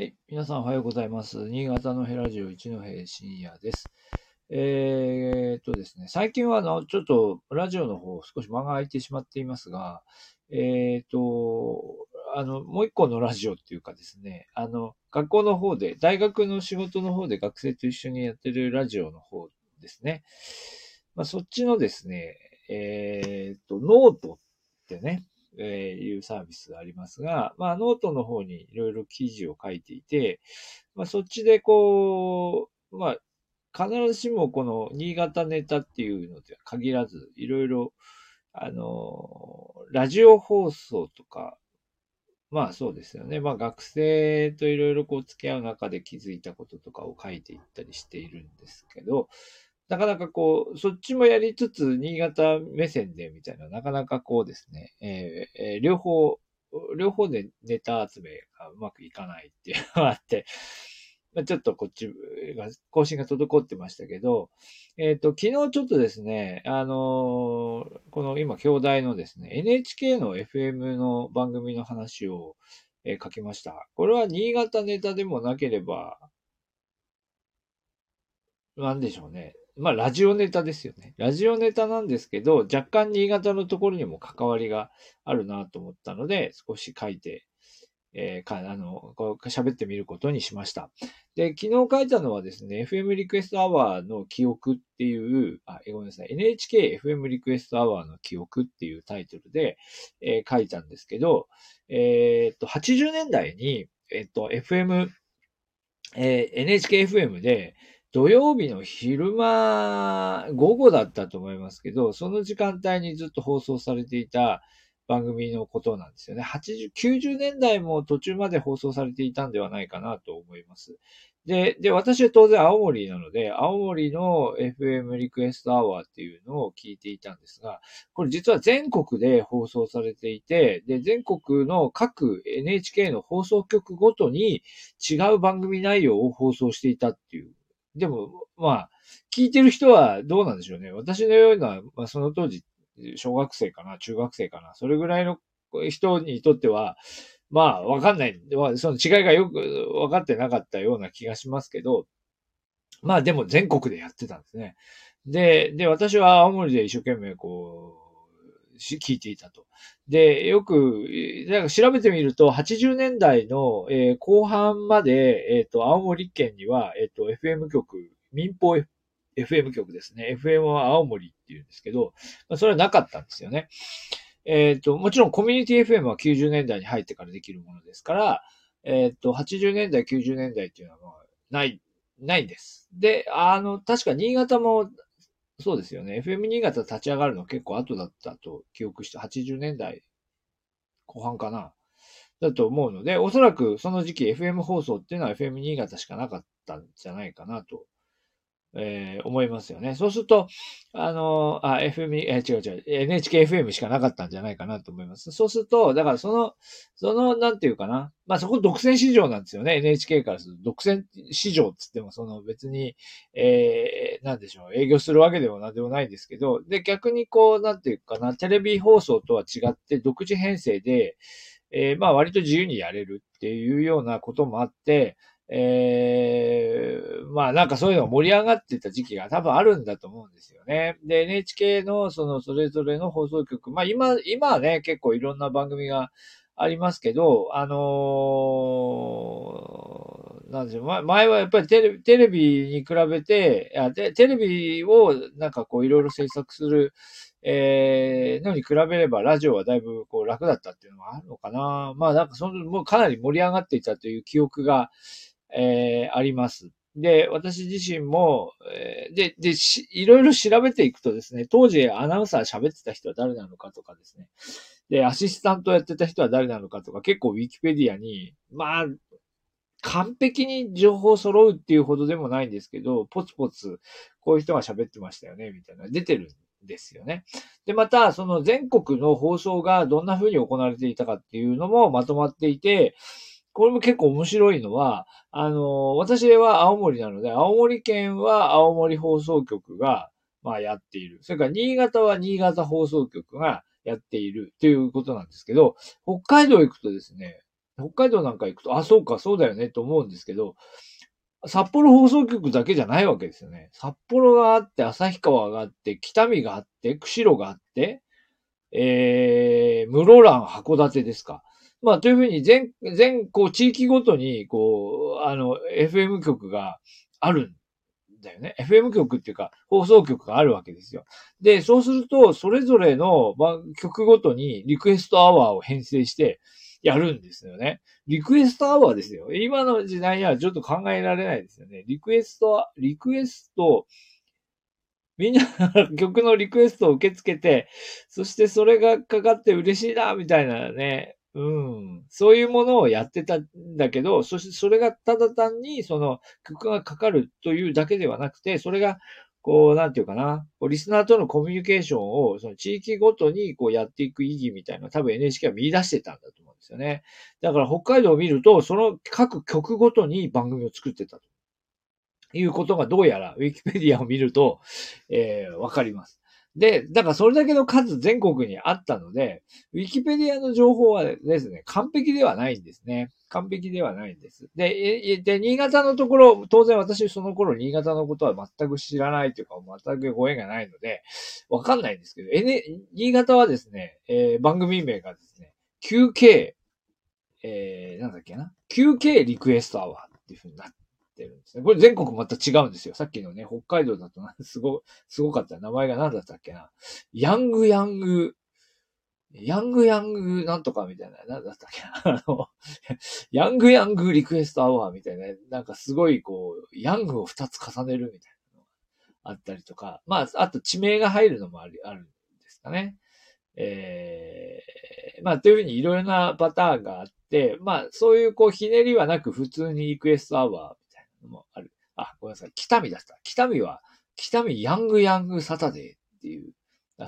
はい。皆さんおはようございます。新潟のヘラジオ一戸深夜です。えー、っとですね、最近はあの、ちょっとラジオの方少し間が空いてしまっていますが、えー、っと、あの、もう一個のラジオっていうかですね、あの、学校の方で、大学の仕事の方で学生と一緒にやってるラジオの方ですね。まあ、そっちのですね、えー、っと、ノートってね、え、いうサービスがありますが、まあ、ノートの方にいろいろ記事を書いていて、まあ、そっちでこう、まあ、必ずしもこの新潟ネタっていうのでは限らず、いろいろ、あの、ラジオ放送とか、まあそうですよね。まあ学生といろいろこう付き合う中で気づいたこととかを書いていったりしているんですけど、なかなかこう、そっちもやりつつ、新潟目線でみたいな、なかなかこうですね、えーえー、両方、両方でネタ集めがうまくいかないっていうのがあって、まあ、ちょっとこっちが、更新が滞ってましたけど、えっ、ー、と、昨日ちょっとですね、あのー、この今、兄弟のですね、NHK の FM の番組の話を、えー、書きました。これは新潟ネタでもなければ、なんでしょうね。まあ、ラジオネタですよね。ラジオネタなんですけど、若干新潟のところにも関わりがあるなと思ったので、少し書いて、えー、か、あの、こう喋ってみることにしました。で、昨日書いたのはですね、FM リクエストアワーの記憶っていう、あ、ごめんなさい、NHK FM リクエストアワーの記憶っていうタイトルで、えー、書いたんですけど、えー、っと、80年代に、えっと、FM、えー、NHKFM で、土曜日の昼間、午後だったと思いますけど、その時間帯にずっと放送されていた番組のことなんですよね。80、90年代も途中まで放送されていたんではないかなと思います。で、で、私は当然青森なので、青森の FM リクエストアワーっていうのを聞いていたんですが、これ実は全国で放送されていて、で、全国の各 NHK の放送局ごとに違う番組内容を放送していたっていうでも、まあ、聞いてる人はどうなんでしょうね。私のような、まあ、その当時、小学生かな、中学生かな、それぐらいの人にとっては、まあ、わかんない。その違いがよく分かってなかったような気がしますけど、まあでも全国でやってたんですね。で、で、私は青森で一生懸命こう、し聞いていたと。で、よく、なんか調べてみると、80年代の、えー、後半まで、えっ、ー、と、青森県には、えっ、ー、と、FM 局、民放 FM 局ですね。FM は青森っていうんですけど、まあ、それはなかったんですよね。えっ、と、もちろんコミュニティ FM は90年代に入ってからできるものですから、えっ、と、80年代、90年代っていうのはない、ないんです。で、あの、確か新潟もそうですよね。FM 新潟立ち上がるの結構後だったと記憶して、80年代後半かな。だと思うので、おそらくその時期 FM 放送っていうのは FM 新潟しかなかったんじゃないかなとえー、思いますよね。そうすると、あの、あ、FM、えー、違う違う、NHKFM しかなかったんじゃないかなと思います。そうすると、だからその、その、なんていうかな。まあそこ独占市場なんですよね。NHK からすると。独占市場っつっても、その別に、えー、なんでしょう、営業するわけでもなんでもないんですけど、で、逆にこう、なんていうかな、テレビ放送とは違って独自編成で、えー、まあ割と自由にやれるっていうようなこともあって、えー、まあなんかそういうのが盛り上がってた時期が多分あるんだと思うんですよね。で、NHK のそのそれぞれの放送局、まあ今、今はね、結構いろんな番組がありますけど、あのー、なんでしょう、前はやっぱりテレビテレビに比べてテ、テレビをなんかこういろいろ制作する、えー、のに比べればラジオはだいぶこう楽だったっていうのはあるのかな。まあなんかその、もうかなり盛り上がっていたという記憶が、えー、あります。で、私自身も、えー、で、で、いろいろ調べていくとですね、当時アナウンサー喋ってた人は誰なのかとかですね、で、アシスタントやってた人は誰なのかとか、結構ウィキペディアに、まあ、完璧に情報揃うっていうほどでもないんですけど、ポツポツ、こういう人が喋ってましたよね、みたいな、出てるんですよね。で、また、その全国の放送がどんな風に行われていたかっていうのもまとまっていて、これも結構面白いのは、あの、私は青森なので、青森県は青森放送局が、まあやっている。それから新潟は新潟放送局がやっているということなんですけど、北海道行くとですね、北海道なんか行くと、あ、そうか、そうだよね、と思うんですけど、札幌放送局だけじゃないわけですよね。札幌があって、旭川があって、北見があって、釧路があって、えー、室蘭、函館ですか。まあ、というふうに全、全、こう、地域ごとに、こう、あの、FM 局があるんだよね。FM 局っていうか、放送局があるわけですよ。で、そうすると、それぞれの、まあ、曲ごとにリクエストアワーを編成してやるんですよね。リクエストアワーですよ。今の時代にはちょっと考えられないですよね。リクエスト、リクエスト、みんな曲のリクエストを受け付けて、そしてそれがかかって嬉しいな、みたいなね、うん。そういうものをやってたんだけど、そしてそれがただ単にその曲がかかるというだけではなくて、それがこう、なんていうかな、こうリスナーとのコミュニケーションを、その地域ごとにこうやっていく意義みたいな多分 NHK は見出してたんだと思うんですよね。だから北海道を見ると、その各曲ごとに番組を作ってたということがどうやらウィキペディアを見ると、えー、わかります。で、だからそれだけの数全国にあったので、ウィキペディアの情報はですね、完璧ではないんですね。完璧ではないんです。で、で、新潟のところ、当然私その頃新潟のことは全く知らないというか、全くご縁がないので、わかんないんですけど、N、新潟はですね、えー、番組名がですね、QK、えー、なんだっけな ?QK リクエストアワーっていうふうになっててるんですね。これ全国また違うんですよ。さっきのね、北海道だと、すご、すごかった。名前が何だったっけな。ヤングヤング、ヤングヤングなんとかみたいな、何だったっけな。あの、ヤングヤングリクエストアワーみたいな、なんかすごいこう、ヤングを二つ重ねるみたいなのがあったりとか、まあ、あと地名が入るのもある、あるんですかね。えー、まあ、というふうにいろいろなパターンがあって、まあ、そういうこう、ひねりはなく普通にリクエストアワーもある。あ、ごめんなさい。北見だった。北見は、北見ヤングヤングサタデーっていう、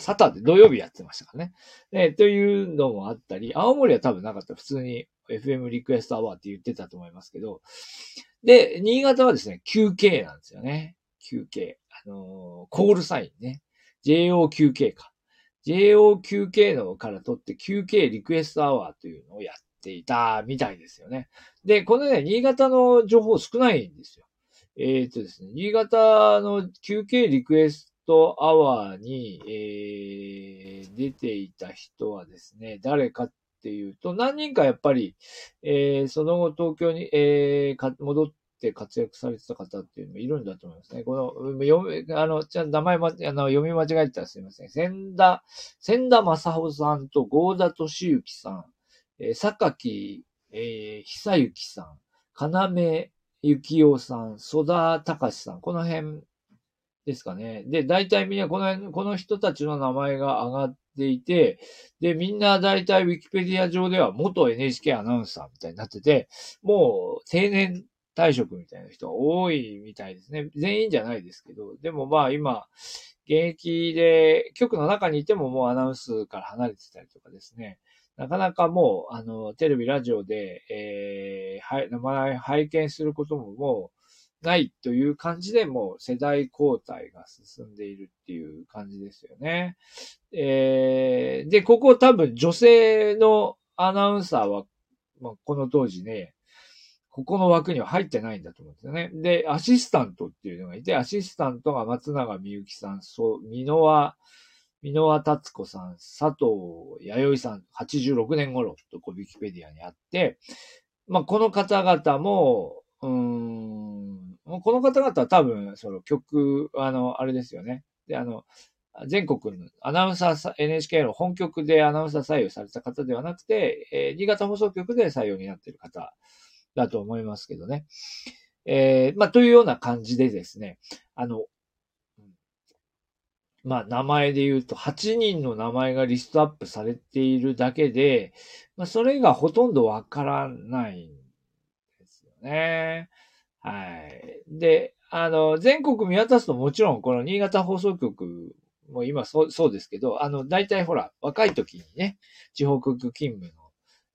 サタデー、土曜日やってましたからね。えというのもあったり、青森は多分なかった。普通に FM リクエストアワーって言ってたと思いますけど。で、新潟はですね、QK なんですよね。QK。あのー、コールサインね。JOQK か。JOQK のから取って QK リクエストアワーというのをやっていたみたいですよね。で、このね、新潟の情報少ないんですよ。えっ、とですね、新潟の休憩リクエストアワーに、えー、出ていた人はですね、誰かっていうと、何人かやっぱり、えー、その後東京に、えー、戻って活躍されてた方っていうのもいるんだと思いますね。この、読み、あの、じゃ名前ま、あの、読み間違えたらすいません。千田、千田正穂さんと郷田敏之さん、えー、榊えー、久幸さん、金幸雄さん、曽田隆さん、この辺ですかね。で、大体みんなこの辺、この人たちの名前が上がっていて、で、みんな大体ウィキペディア上では元 NHK アナウンサーみたいになってて、もう定年退職みたいな人が多いみたいですね。全員じゃないですけど、でもまあ今、現役で、局の中にいてももうアナウンスから離れてたりとかですね。なかなかもう、あの、テレビ、ラジオで、えー、はい、名前拝見することももうないという感じで、もう世代交代が進んでいるっていう感じですよね。えー、で、ここ多分女性のアナウンサーは、まあ、この当時ね、ここの枠には入ってないんだと思うんですよね。で、アシスタントっていうのがいて、アシスタントが松永みゆきさん、そう、箕輪箕輪達子さん、佐藤弥生さん、86年頃とこう、ウィキペディアにあって、まあ、この方々も、うん、この方々は多分、その曲、あの、あれですよね。で、あの、全国のアナウンサー、NHK の本局でアナウンサー採用された方ではなくて、えー、新潟放送局で採用になっている方だと思いますけどね。えー、まあ、というような感じでですね、あの、まあ、名前で言うと、8人の名前がリストアップされているだけで、まあ、それがほとんどわからないんですよね。はい。で、あの、全国見渡すともちろん、この新潟放送局も今そう、そうですけど、あの、大体ほら、若い時にね、地方局勤務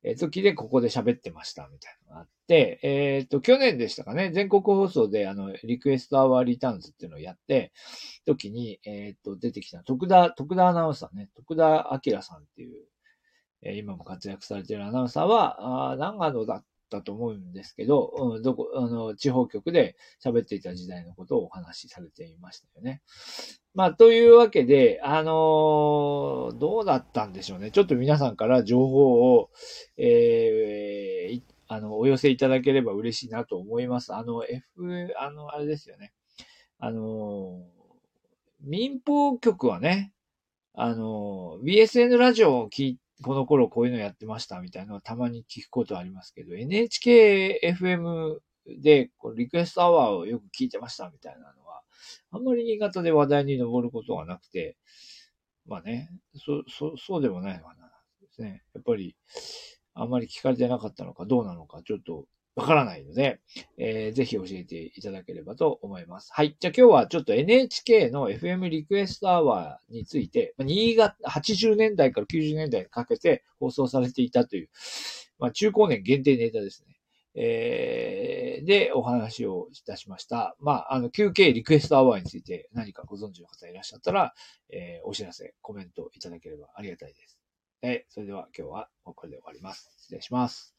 の時でここで喋ってましたみたいなのがあっ、えっ、ー、と、去年でしたかね、全国放送であの、リクエストアワーリターンズっていうのをやって、時に、えっ、ー、と、出てきた徳田、徳田アナウンサーね、徳田明さんっていう、えー今も活躍されているアナウンサーは、あ長野だったと思うんですけど、うん、どこ、あの、地方局で喋っていた時代のことをお話しされていましたよね。まあ、というわけで、あのーどうだったんでしょうね。ちょっと皆さんから情報を、えーあの、お寄せいただければ嬉しいなと思います。あの、F、あの、あれですよね。あの民放局はね、あの、BSN ラジオを聞いてこの頃こういうのやってましたみたいなのはたまに聞くことありますけど、NHKFM でこリクエストアワーをよく聞いてましたみたいなのは、あんまり新潟で話題に上ることがなくて、まあね、そ、そ、そうでもないのかな。ですね。やっぱり、あんまり聞かれてなかったのかどうなのかちょっとわからないので、えーぜひ教えていただければと思います。はい。じゃあ今日はちょっと NHK の FM リクエストアワーについて、新潟、80年代から90年代にかけて放送されていたという、まあ中高年限定ネタですね。えーで、お話をいたしました。まあ、あの、9K リクエストアワーについて何かご存知の方いらっしゃったら、えーお知らせ、コメントいただければありがたいです。えそれでは今日はこれで終わります。失礼します。